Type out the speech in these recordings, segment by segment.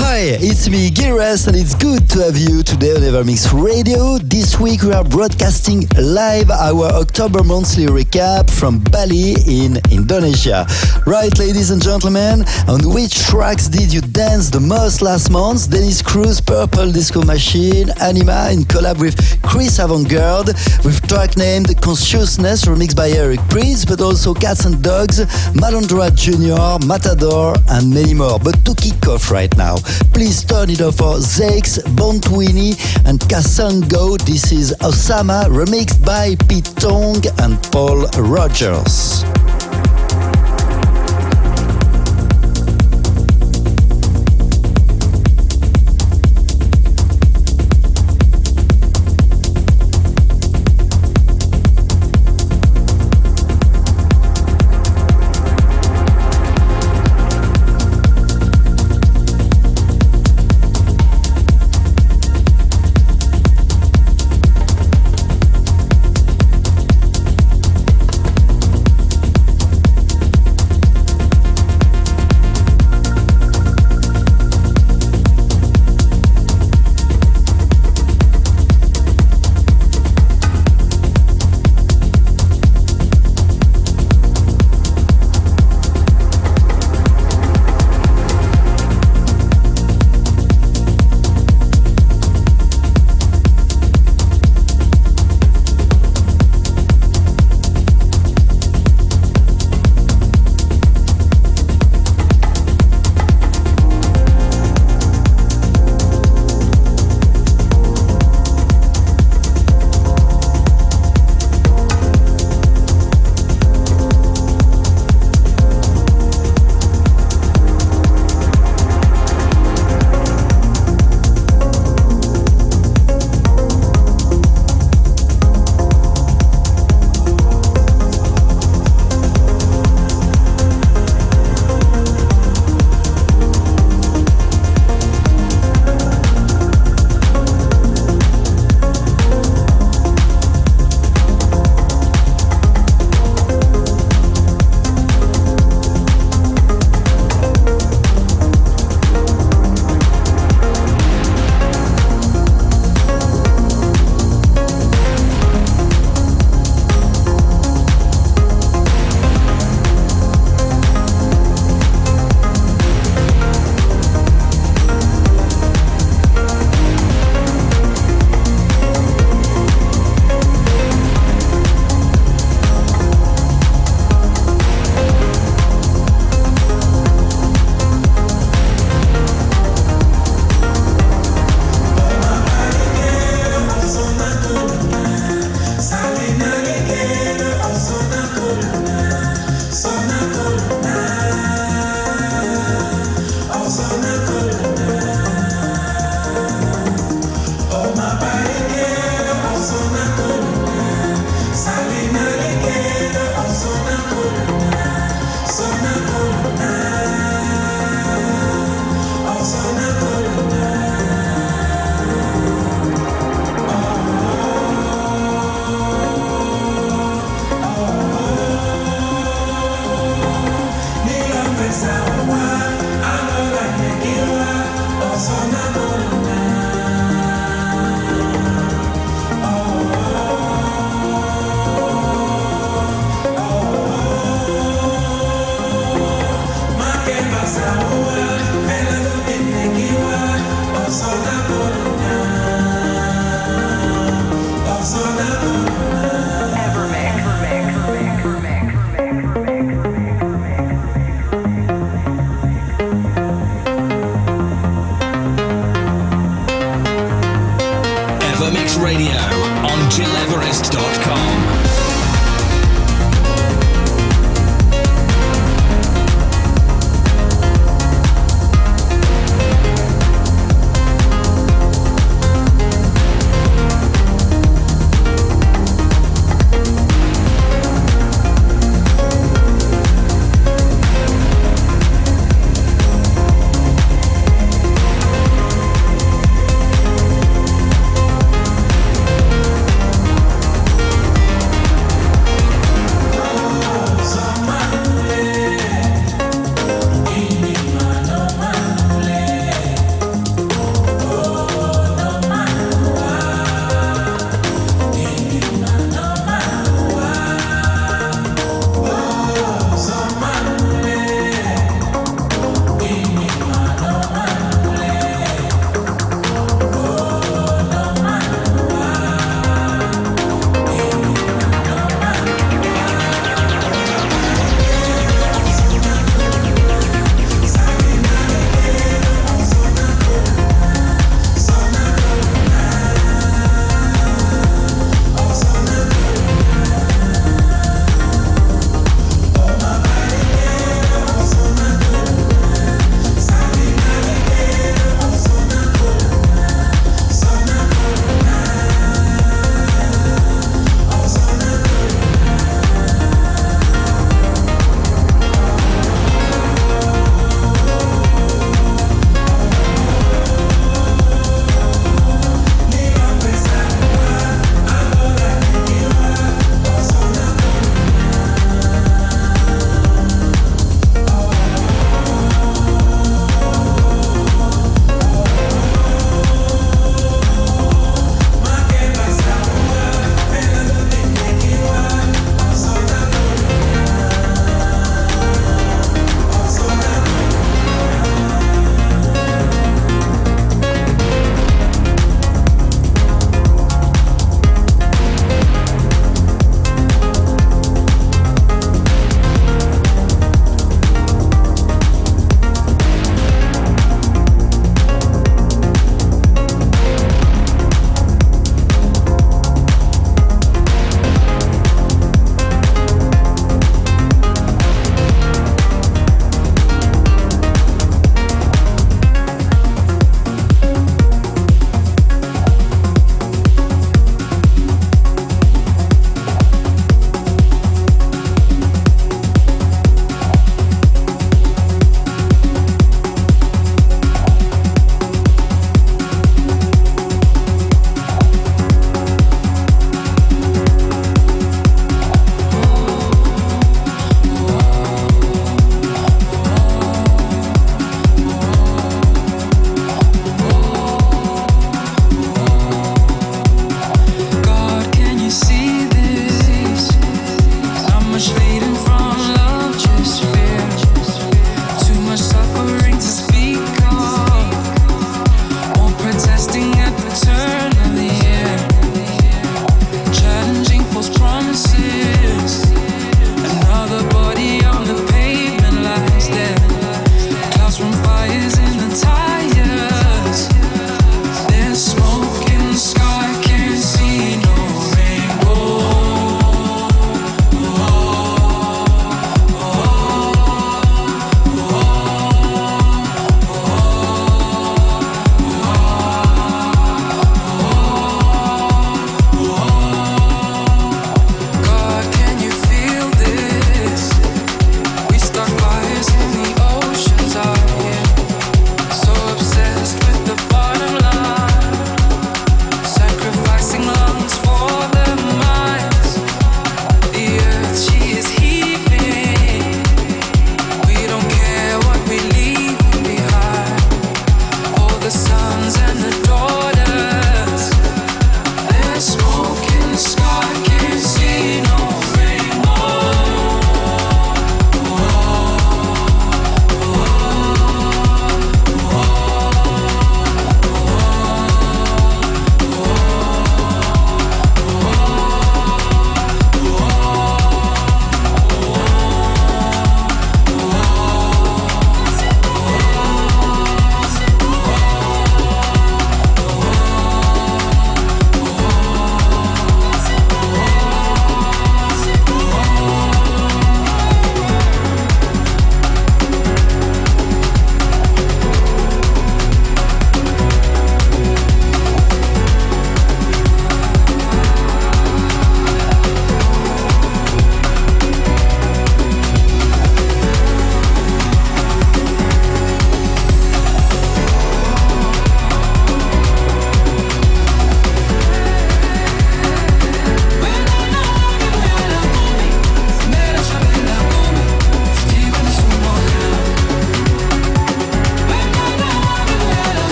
Hi, it's me, Giras, and it's good to have you today on Evermix Radio. This week we are broadcasting live our October monthly recap from Bali in Indonesia. Right, ladies and gentlemen, on which tracks did you dance the most last month? Dennis Cruz, Purple Disco Machine, Anyma in collab with Chris Avantgarde, with track named Consciousness, remixed by Eric Prydz, but also Cats and Dogs, Malandra Jr., Matador, and many more. But to kick off right now, Please turn it off for Zakes, Bantwini, and Kasango. This is Osama, remixed by Pete Tong and Paul Rogers.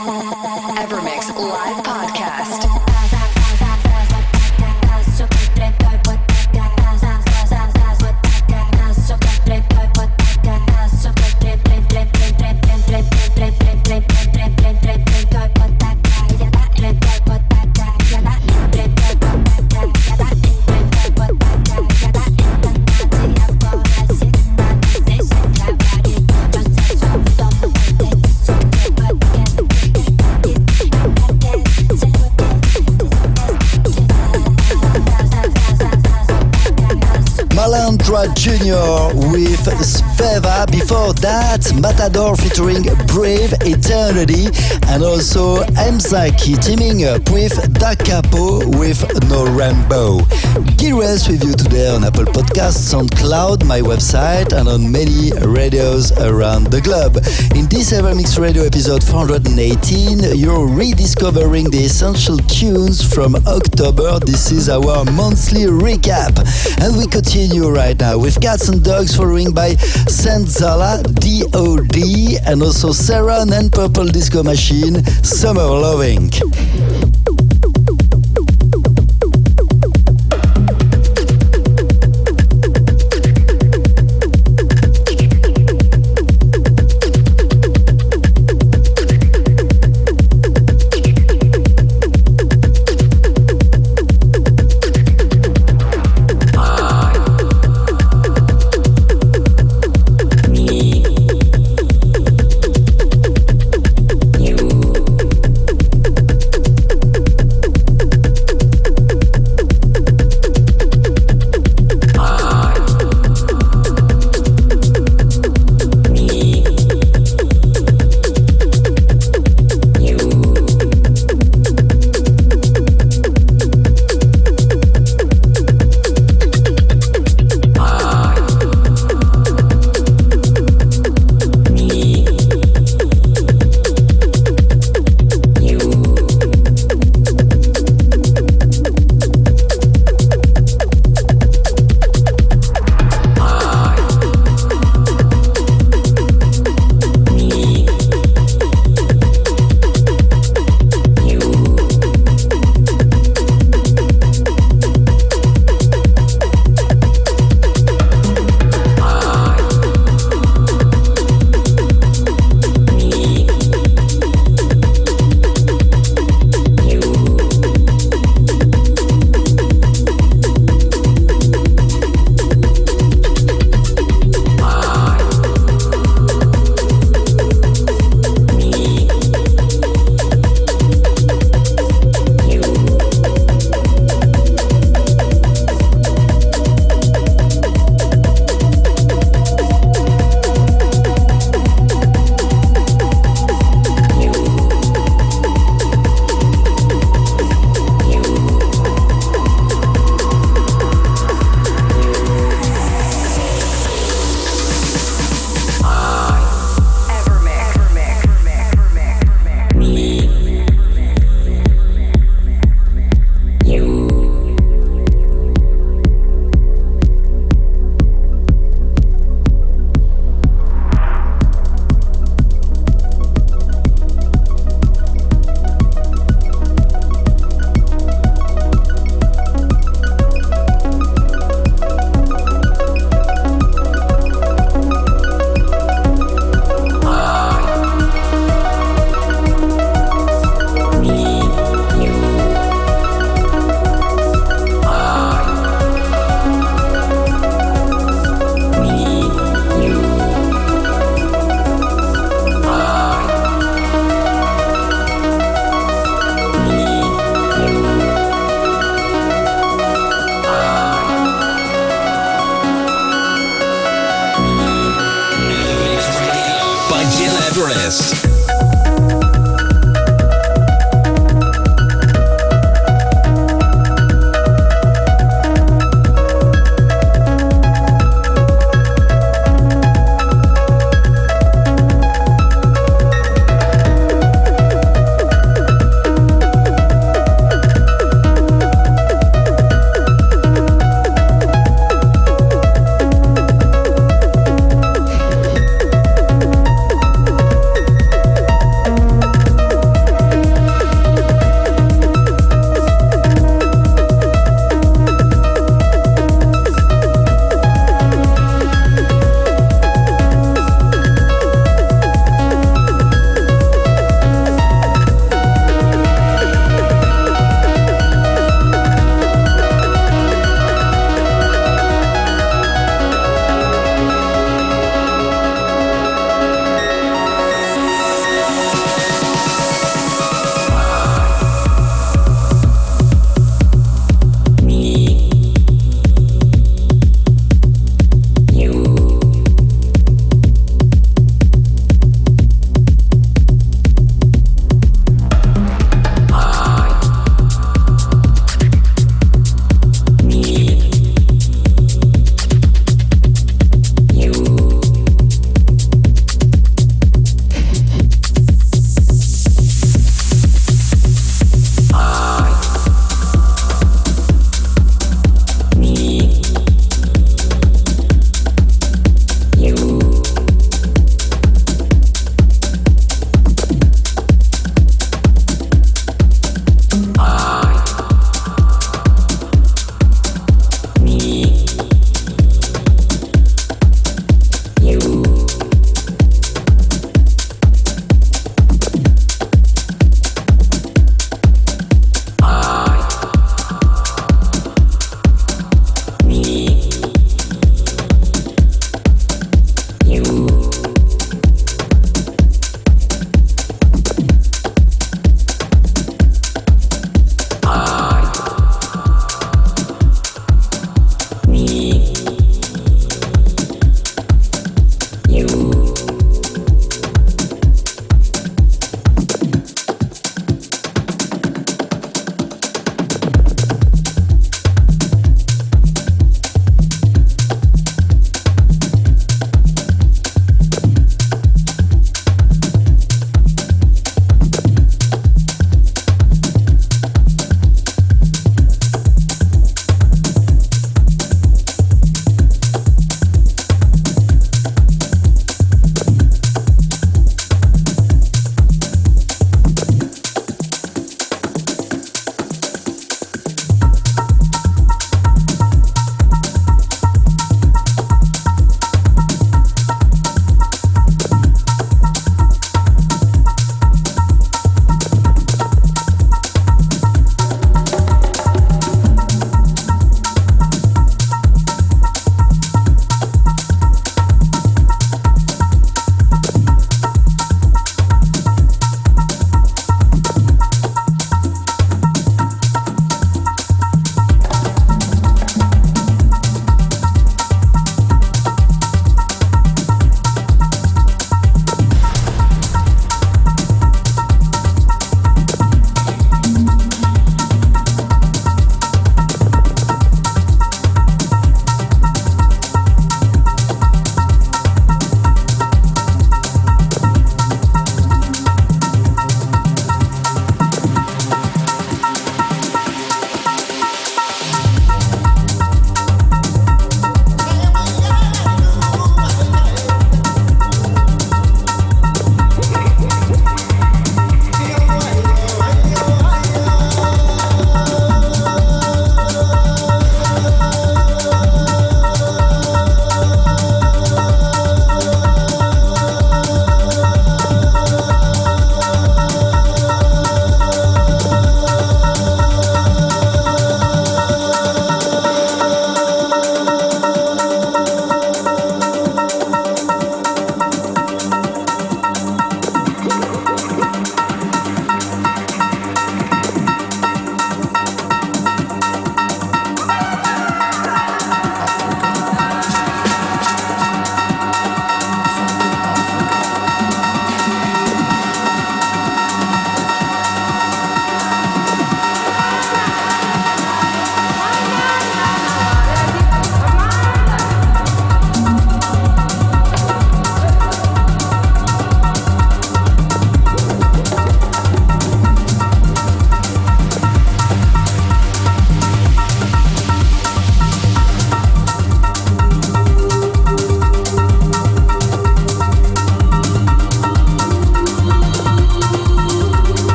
Evermix Live Podcast. Junior with Matador featuring Brave Eternity and also Mzaki teaming up with Da Capo with No Rambo. Gires with you today on Apple Podcasts, SoundCloud, my website, and on many radios around the globe. In this Evermix Radio episode 418, you're rediscovering the essential tunes from October. This is our monthly recap. And we continue right now with Cats and Dogs, following by Sanzala, DOD, and also Sarah and Purple Disco Machine, Summer Loving.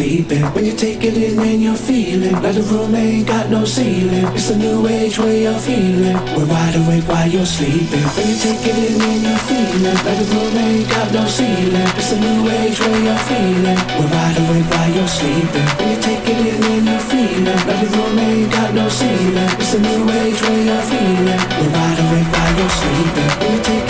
Sleeping. When you take it in and you're feeling like the room ain't got no ceiling. It's a new age way of feeling. We're wide awake while you're sleeping. When you take it in and you're feeling like the room ain't got no ceiling. It's a new age way of feeling. We're wide awake while you're sleeping. When you take it in and you're feeling like the room ain't got no ceiling. It's a new age way of feeling. We're wide awake while you're sleeping. When you take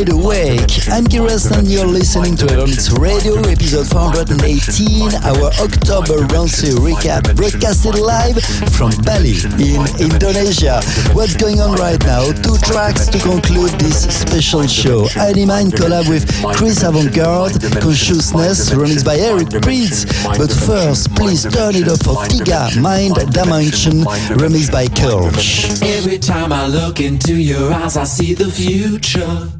Wide Awake. I'm Giras and you're listening to Evermix Radio, episode 418, our October Ronsi recap, broadcasted live from Bali in Indonesia. What's going on right now? Two tracks to conclude this special show. Anyma in collab with Chris Avantgarde, Consciousness, remixed by Eric Prydz. But first, please turn it up for Tiga, Mind Dimension, remixed by Kirsch. Every time I look into your eyes, I see the future.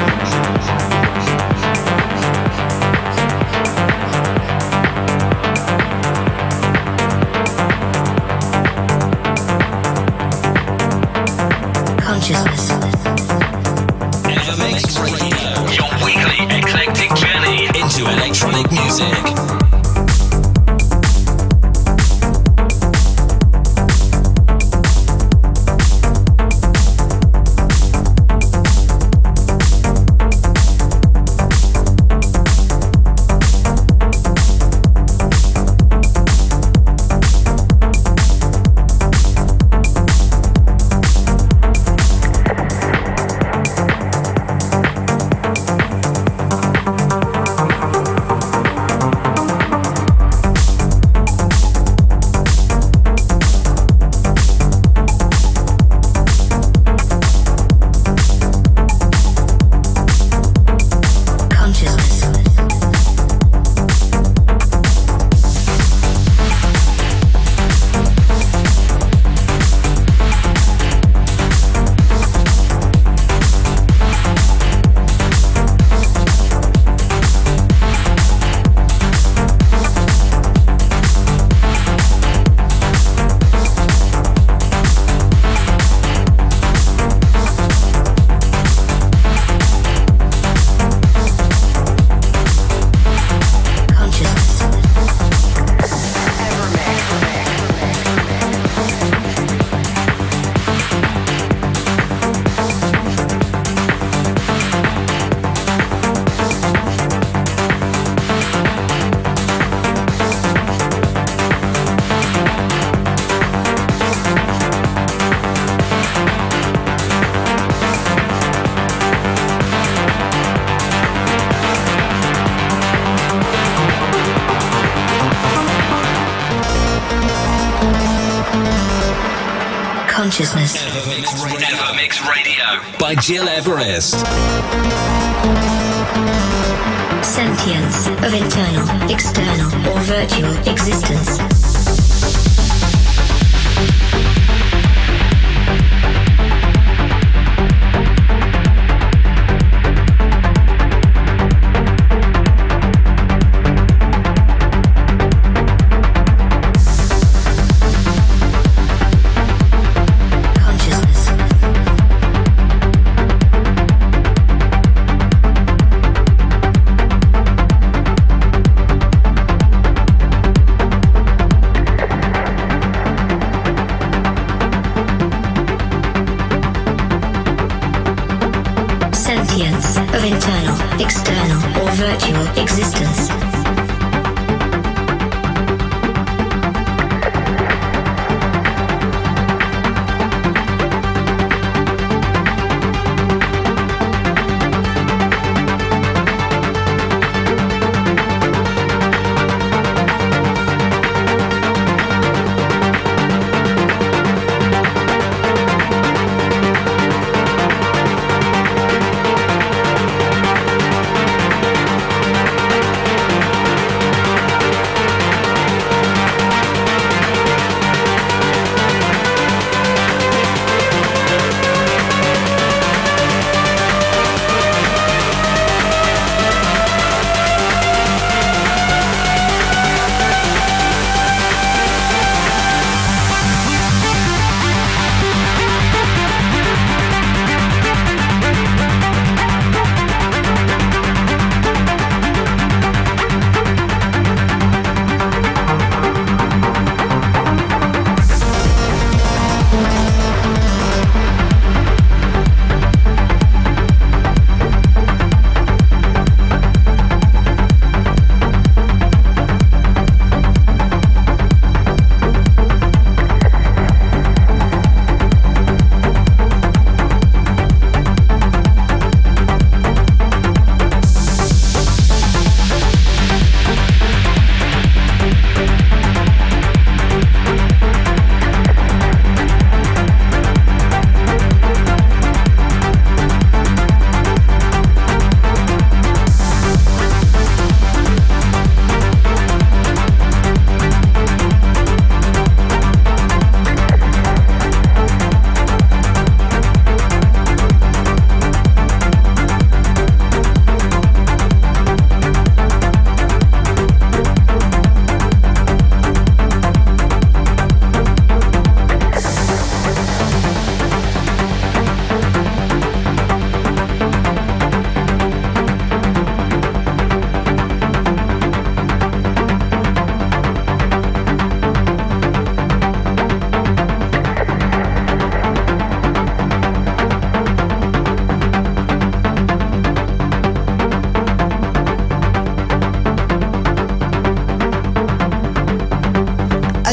that you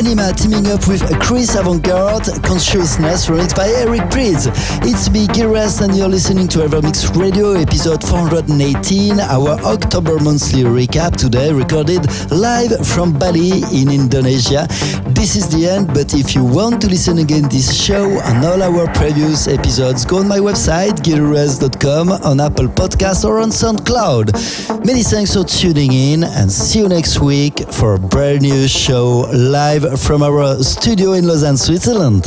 Sia teaming up with Chris Avantgarde, Consciousness, remixed by Eric Prydz. It's me, Gil Everest, and you're listening to Evermix Radio, episode 418, our October monthly recap today, recorded live from Bali in Indonesia. This is the end, but if you want to listen again this show and all our previous episodes, go on my website, gileverest.com, on Apple Podcasts or on SoundCloud. Many thanks for tuning in and see you next week for a brand new show live from our studio in Lausanne, Switzerland.